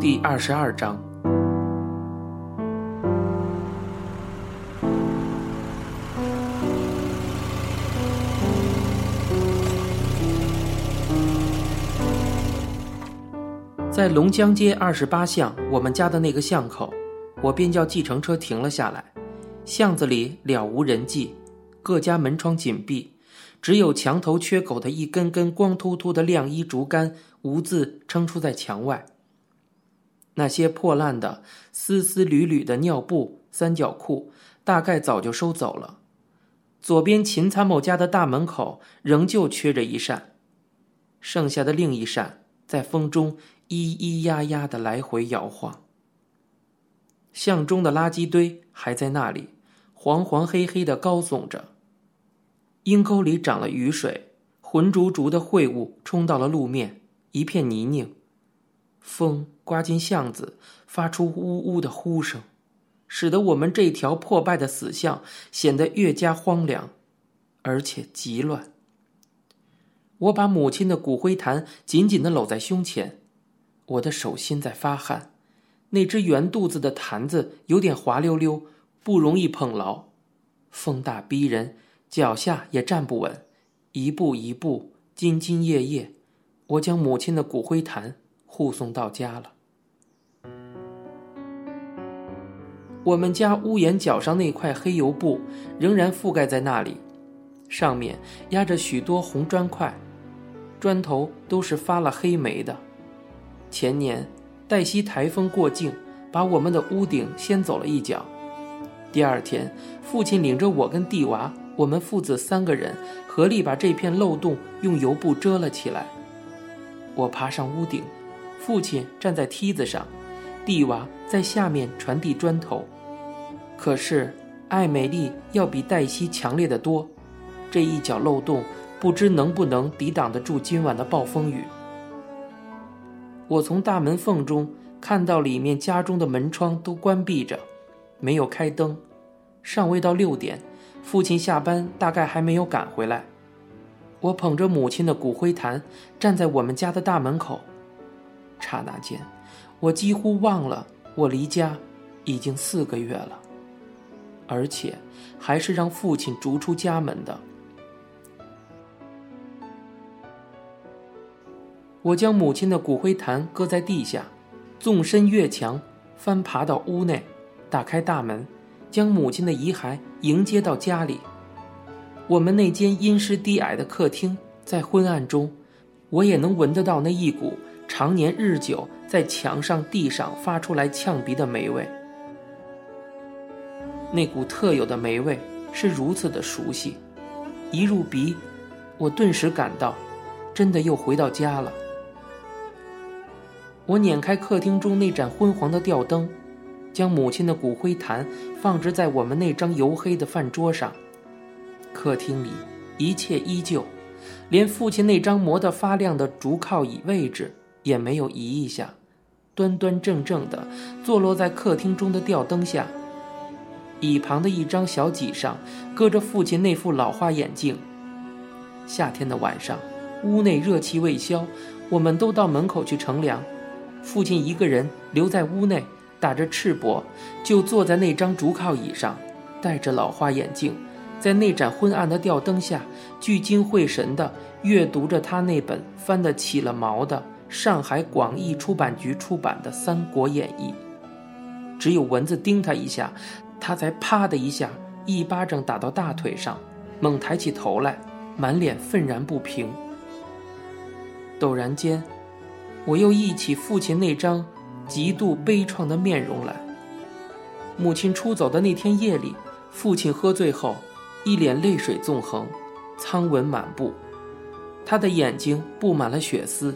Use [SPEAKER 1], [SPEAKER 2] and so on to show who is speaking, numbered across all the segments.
[SPEAKER 1] 第二十二章。在龙江街二十八巷，我们家的那个巷口，我便叫计程车停了下来。巷子里了无人迹，各家门窗紧闭，只有墙头缺口的一根根光秃秃的晾衣竹竿，无字撑出在墙外。那些破烂的、丝丝缕缕的尿布、三角裤，大概早就收走了。左边秦参谋家的大门口仍旧缺着一扇，剩下的另一扇在风中。咿咿呀呀的来回摇晃。巷中的垃圾堆还在那里，黄黄黑黑的高耸着。阴沟里涨了雨水，浑浊浊的秽物冲到了路面，一片泥泞。风刮进巷子，发出呜呜的呼声，使得我们这条破败的死巷显得越加荒凉，而且极乱。我把母亲的骨灰坛紧紧的搂在胸前。我的手心在发汗，那只圆肚子的坛子有点滑溜溜，不容易捧牢，风大逼人，脚下也站不稳，一步一步，兢兢业业，我将母亲的骨灰坛护送到家了。我们家屋檐角上那块黑油布仍然覆盖在那里，上面压着许多红砖块，砖头都是发了黑霉的。前年，黛西台风过境，把我们的屋顶掀走了一角。第二天，父亲领着我跟弟娃，我们父子三个人合力把这片漏洞用油布遮了起来。我爬上屋顶，父亲站在梯子上，蒂娃在下面传递砖头。可是，艾美丽要比黛西强烈的多，这一角漏洞不知能不能抵挡得住今晚的暴风雨。我从大门缝中看到里面家中的门窗都关闭着，没有开灯，尚未到六点，父亲下班大概还没有赶回来。我捧着母亲的骨灰坛站在我们家的大门口，刹那间，我几乎忘了我离家已经四个月了，而且还是让父亲逐出家门的。我将母亲的骨灰坛搁在地下，纵身越墙，翻爬到屋内，打开大门，将母亲的遗骸迎接到家里。我们那间阴湿低矮的客厅，在昏暗中，我也能闻得到那一股常年日久在墙上、地上发出来呛鼻的霉味。那股特有的霉味是如此的熟悉，一入鼻，我顿时感到，真的又回到家了。我捻开客厅中那盏昏黄的吊灯，将母亲的骨灰坛放置在我们那张油黑的饭桌上。客厅里一切依旧，连父亲那张磨得发亮的竹靠椅位置也没有移一下，端端正正地坐落在客厅中的吊灯下。椅旁的一张小几上搁着父亲那副老花眼镜。夏天的晚上，屋内热气未消，我们都到门口去乘凉。父亲一个人留在屋内，打着赤膊，就坐在那张竹靠椅上，戴着老花眼镜，在那盏昏暗的吊灯下，聚精会神地阅读着他那本翻得起了毛的上海广义出版局出版的《三国演义》。只有蚊子叮他一下，他才啪的一下一巴掌打到大腿上，猛抬起头来，满脸愤然不平。陡然间。我又忆起父亲那张极度悲怆的面容来。母亲出走的那天夜里，父亲喝醉后，一脸泪水纵横，苍纹满布，他的眼睛布满了血丝，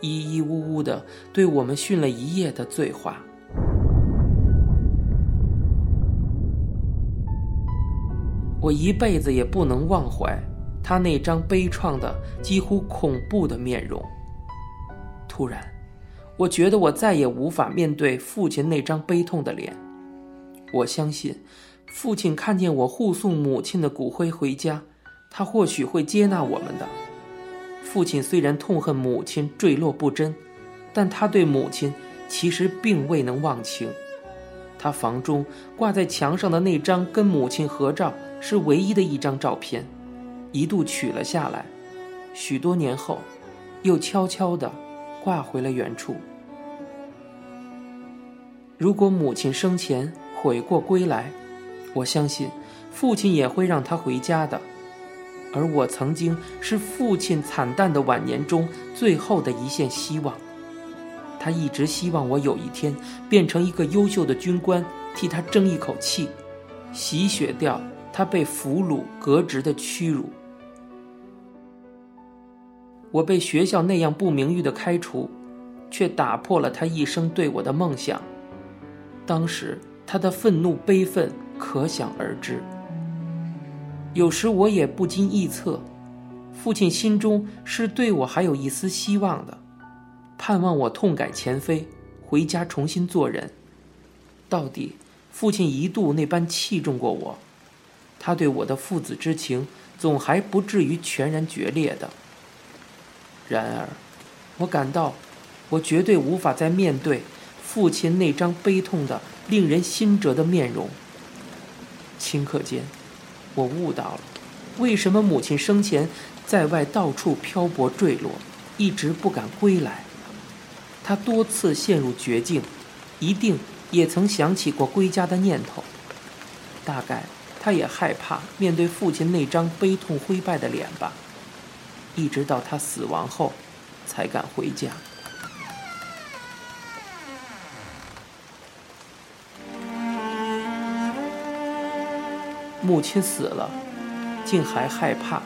[SPEAKER 1] 咿咿呜呜的对我们训了一夜的醉话。我一辈子也不能忘怀他那张悲怆的、几乎恐怖的面容。突然，我觉得我再也无法面对父亲那张悲痛的脸。我相信，父亲看见我护送母亲的骨灰回家，他或许会接纳我们的。父亲虽然痛恨母亲坠落不贞，但他对母亲其实并未能忘情。他房中挂在墙上的那张跟母亲合照是唯一的一张照片，一度取了下来，许多年后，又悄悄地挂回了原处。如果母亲生前悔过归来，我相信父亲也会让他回家的。而我曾经是父亲惨淡的晚年中最后的一线希望。他一直希望我有一天变成一个优秀的军官，替他争一口气，洗雪掉他被俘虏革职的屈辱。我被学校那样不名誉的开除，却打破了他一生对我的梦想。当时他的愤怒悲愤可想而知。有时我也不禁臆测，父亲心中是对我还有一丝希望的。盼望我痛改前非，回家重新做人。到底，父亲一度那般器重过我，他对我的父子之情总还不至于全然决裂的。然而，我感到，我绝对无法再面对父亲那张悲痛的、令人心折的面容。顷刻间，我悟到了，为什么母亲生前在外到处漂泊坠落，一直不敢归来。她多次陷入绝境，一定也曾想起过归家的念头。大概他也害怕面对父亲那张悲痛灰败的脸吧。一直到他死亡后，才敢回家。母亲死了，竟还害怕，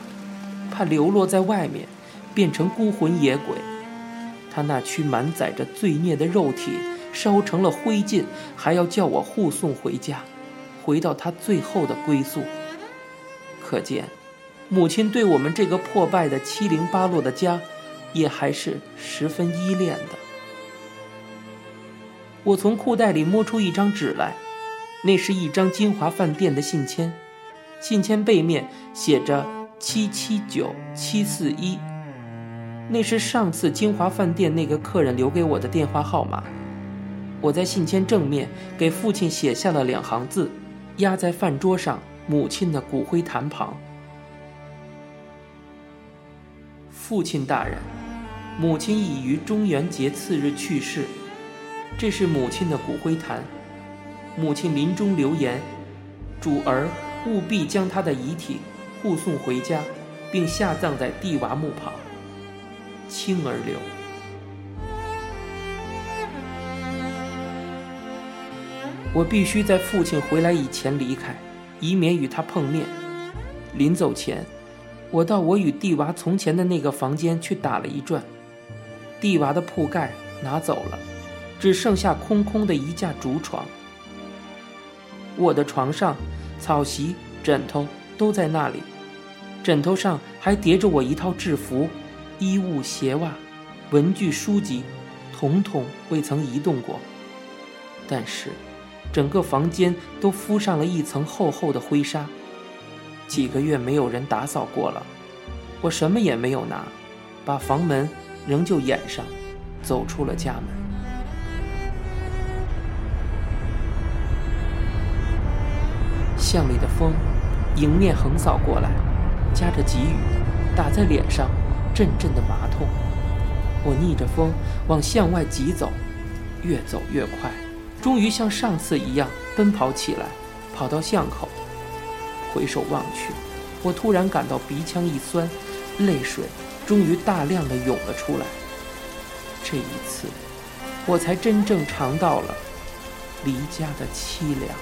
[SPEAKER 1] 怕流落在外面，变成孤魂野鬼。他那躯满载着罪孽的肉体烧成了灰烬，还要叫我护送回家，回到他最后的归宿。可见，母亲对我们这个破败的七零八落的家，也还是十分依恋的。我从裤袋里摸出一张纸来，那是一张金华饭店的信签，信签背面写着七七九七四一。那是上次金华饭店那个客人留给我的电话号码。我在信签正面给父亲写下了两行字，压在饭桌上母亲的骨灰坛旁。父亲大人，母亲已于中元节次日去世。这是母亲的骨灰坛。母亲临终留言：主儿务必将他的遗体护送回家，并下葬在地娃墓旁。清而流。我必须在父亲回来以前离开，以免与他碰面。临走前，我到我与蒂娃从前的那个房间去打了一转。蒂娃的铺盖拿走了，只剩下空空的一架竹床。我的床上，草席、枕头都在那里，枕头上还叠着我一套制服。衣物、鞋袜、文具、书籍，统统未曾移动过。但是，整个房间都敷上了一层厚厚的灰沙。几个月没有人打扫过了。我什么也没有拿，把房门仍旧掩上，走出了家门。巷里的风迎面横扫过来，夹着急雨，打在脸上。阵阵的麻痛，我逆着风往巷外急走，越走越快，终于像上次一样奔跑起来，跑到巷口，回首望去，我突然感到鼻腔一酸，泪水终于大量的涌了出来。这一次，我才真正尝到了离家的凄凉。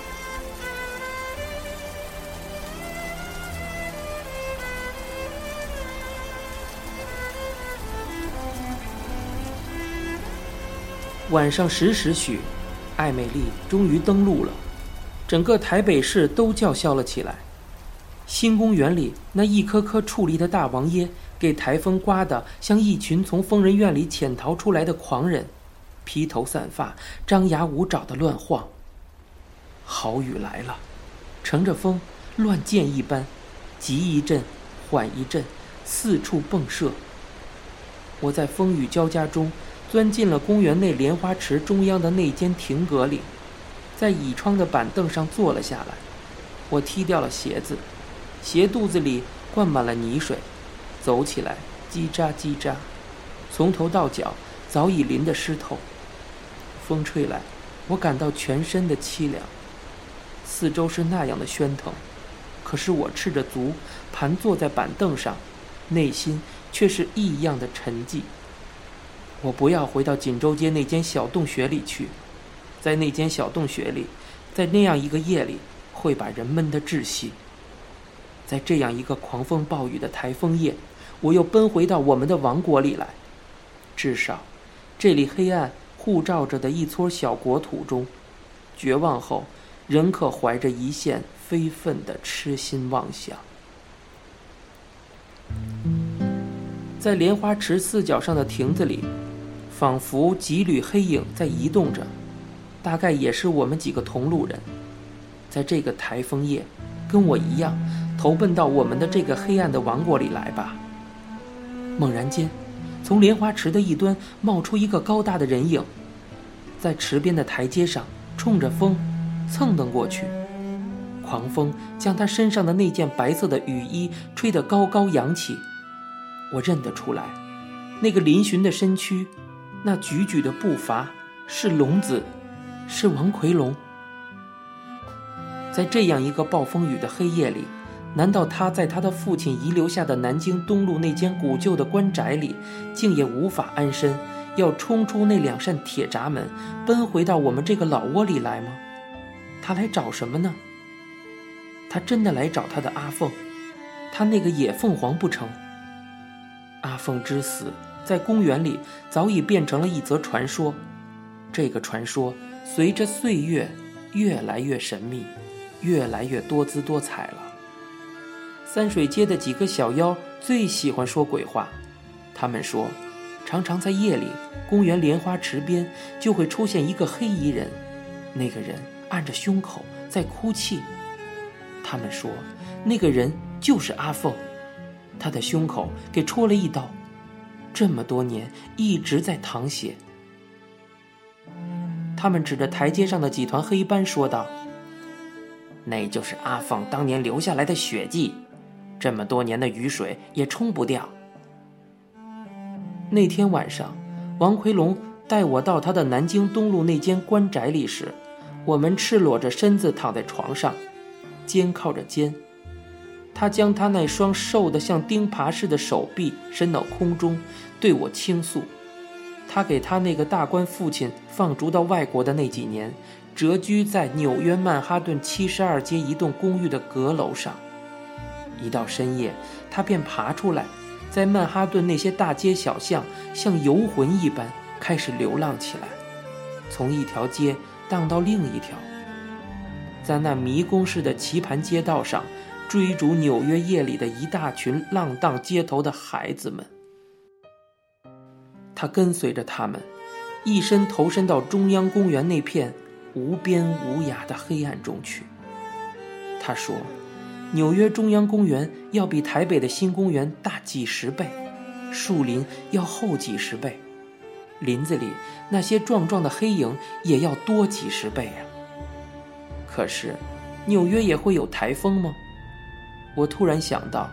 [SPEAKER 1] 晚上十时许，艾美丽终于登陆了，整个台北市都叫嚣了起来。新公园里那一棵棵矗立的大王椰，给台风刮得像一群从疯人院里潜逃出来的狂人，披头散发、张牙舞爪的乱晃。好雨来了，乘着风，乱箭一般，急一阵，缓一阵，四处迸射。我在风雨交加中。钻进了公园内莲花池中央的那间亭阁里，在倚窗的板凳上坐了下来。我踢掉了鞋子，鞋肚子里灌满了泥水，走起来叽喳叽喳，从头到脚早已淋得湿透。风吹来，我感到全身的凄凉。四周是那样的喧腾，可是我赤着足盘坐在板凳上，内心却是异样的沉寂。我不要回到锦州街那间小洞穴里去，在那间小洞穴里，在那样一个夜里，会把人闷得窒息。在这样一个狂风暴雨的台风夜，我又奔回到我们的王国里来。至少，这里黑暗护照着的一撮小国土中，绝望后，仍可怀着一线非分的痴心妄想。在莲花池四角上的亭子里。仿佛几缕黑影在移动着，大概也是我们几个同路人，在这个台风夜，跟我一样投奔到我们的这个黑暗的王国里来吧。猛然间，从莲花池的一端冒出一个高大的人影，在池边的台阶上冲着风蹭蹬过去，狂风将他身上的那件白色的雨衣吹得高高扬起，我认得出来，那个嶙峋的身躯。那踽踽的步伐是龙子，是王奎龙。在这样一个暴风雨的黑夜里，难道他在他的父亲遗留下的南京东路那间古旧的官宅里，竟也无法安身，要冲出那两扇铁闸门，奔回到我们这个老窝里来吗？他来找什么呢？他真的来找他的阿凤，他那个野凤凰不成？阿凤之死。在公园里早已变成了一则传说，这个传说随着岁月越来越神秘，越来越多姿多彩了。三水街的几个小妖最喜欢说鬼话，他们说，常常在夜里，公园莲花池边就会出现一个黑衣人，那个人按着胸口在哭泣。他们说，那个人就是阿凤，他的胸口给戳了一刀。这么多年一直在淌血。他们指着台阶上的几团黑斑说道：“那就是阿凤当年留下来的血迹，这么多年的雨水也冲不掉。”那天晚上，王奎龙带我到他的南京东路那间官宅里时，我们赤裸着身子躺在床上，肩靠着肩。他将他那双瘦得像钉耙似的手臂伸到空中，对我倾诉：他给他那个大官父亲放逐到外国的那几年，谪居在纽约曼哈顿七十二街一栋公寓的阁楼上。一到深夜，他便爬出来，在曼哈顿那些大街小巷，像游魂一般开始流浪起来，从一条街荡到另一条，在那迷宫似的棋盘街道上。追逐纽约夜里的一大群浪荡街头的孩子们，他跟随着他们，一身投身到中央公园那片无边无涯的黑暗中去。他说：“纽约中央公园要比台北的新公园大几十倍，树林要厚几十倍，林子里那些壮壮的黑影也要多几十倍呀。可是，纽约也会有台风吗？”我突然想到，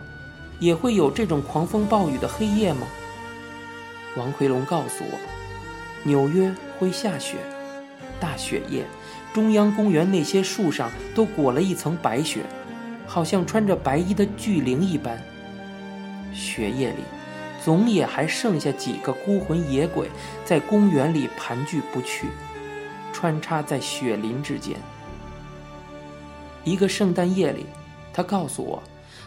[SPEAKER 1] 也会有这种狂风暴雨的黑夜吗？王奎龙告诉我，纽约会下雪，大雪夜，中央公园那些树上都裹了一层白雪，好像穿着白衣的巨灵一般。雪夜里，总也还剩下几个孤魂野鬼在公园里盘踞不去，穿插在雪林之间。一个圣诞夜里，他告诉我。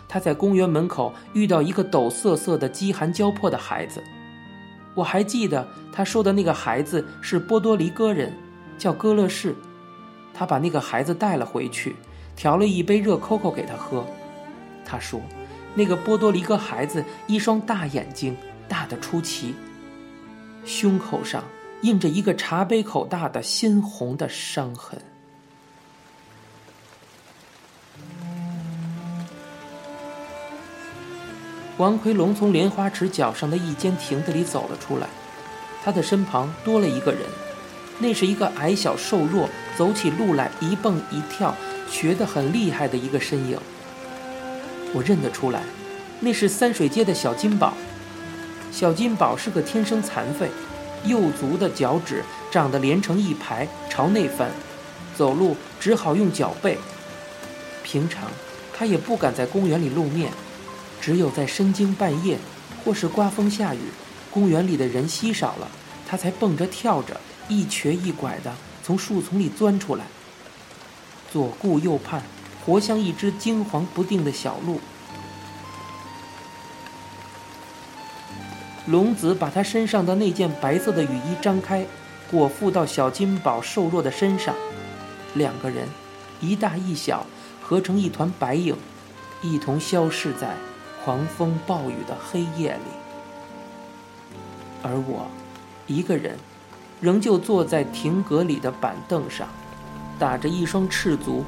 [SPEAKER 1] 他在公园门口遇到一个抖瑟瑟的饥寒交迫的孩子，我还记得他说的那个孩子是波多黎各人，叫戈勒士。他把那个孩子带了回去，调了一杯热 coco 给他喝。他说，那个波多黎各孩子一双大眼睛大得出奇，胸口上印着一个茶杯口大的鲜红的伤痕。王奎龙从莲花池角上的一间亭子里走了出来，他的身旁多了一个人，那是一个矮小瘦弱、走起路来一蹦一跳、瘸得很厉害的一个身影。我认得出来，那是三水街的小金宝。小金宝是个天生残废，右足的脚趾长得连成一排，朝内翻，走路只好用脚背。平常他也不敢在公园里露面，只有在深更半夜或是刮风下雨，公园里的人稀少了，他才蹦着跳着，一瘸一拐地从树丛里钻出来，左顾右盼。活像一只惊惶不定的小鹿。龙子把他身上的那件白色的雨衣张开，裹覆到小金宝瘦弱的身上。两个人，一大一小，合成一团白影，一同消逝在狂风暴雨的黑夜里。而我，一个人，仍旧坐在亭阁里的板凳上，打着一双赤足。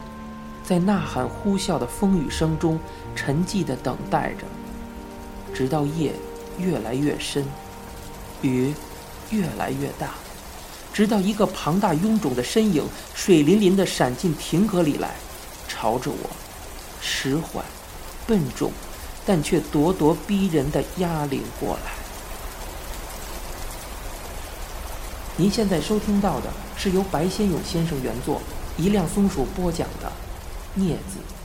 [SPEAKER 1] 在呐喊呼啸的风雨声中，沉寂地等待着，直到夜越来越深，雨越来越大，直到一个庞大臃肿的身影水淋淋地闪进亭阁里来，朝着我，迟缓、笨重，但却咄咄逼人的压领过来。您现在收听到的是由白先勇先生原作，一辆松鼠播讲的。镊子。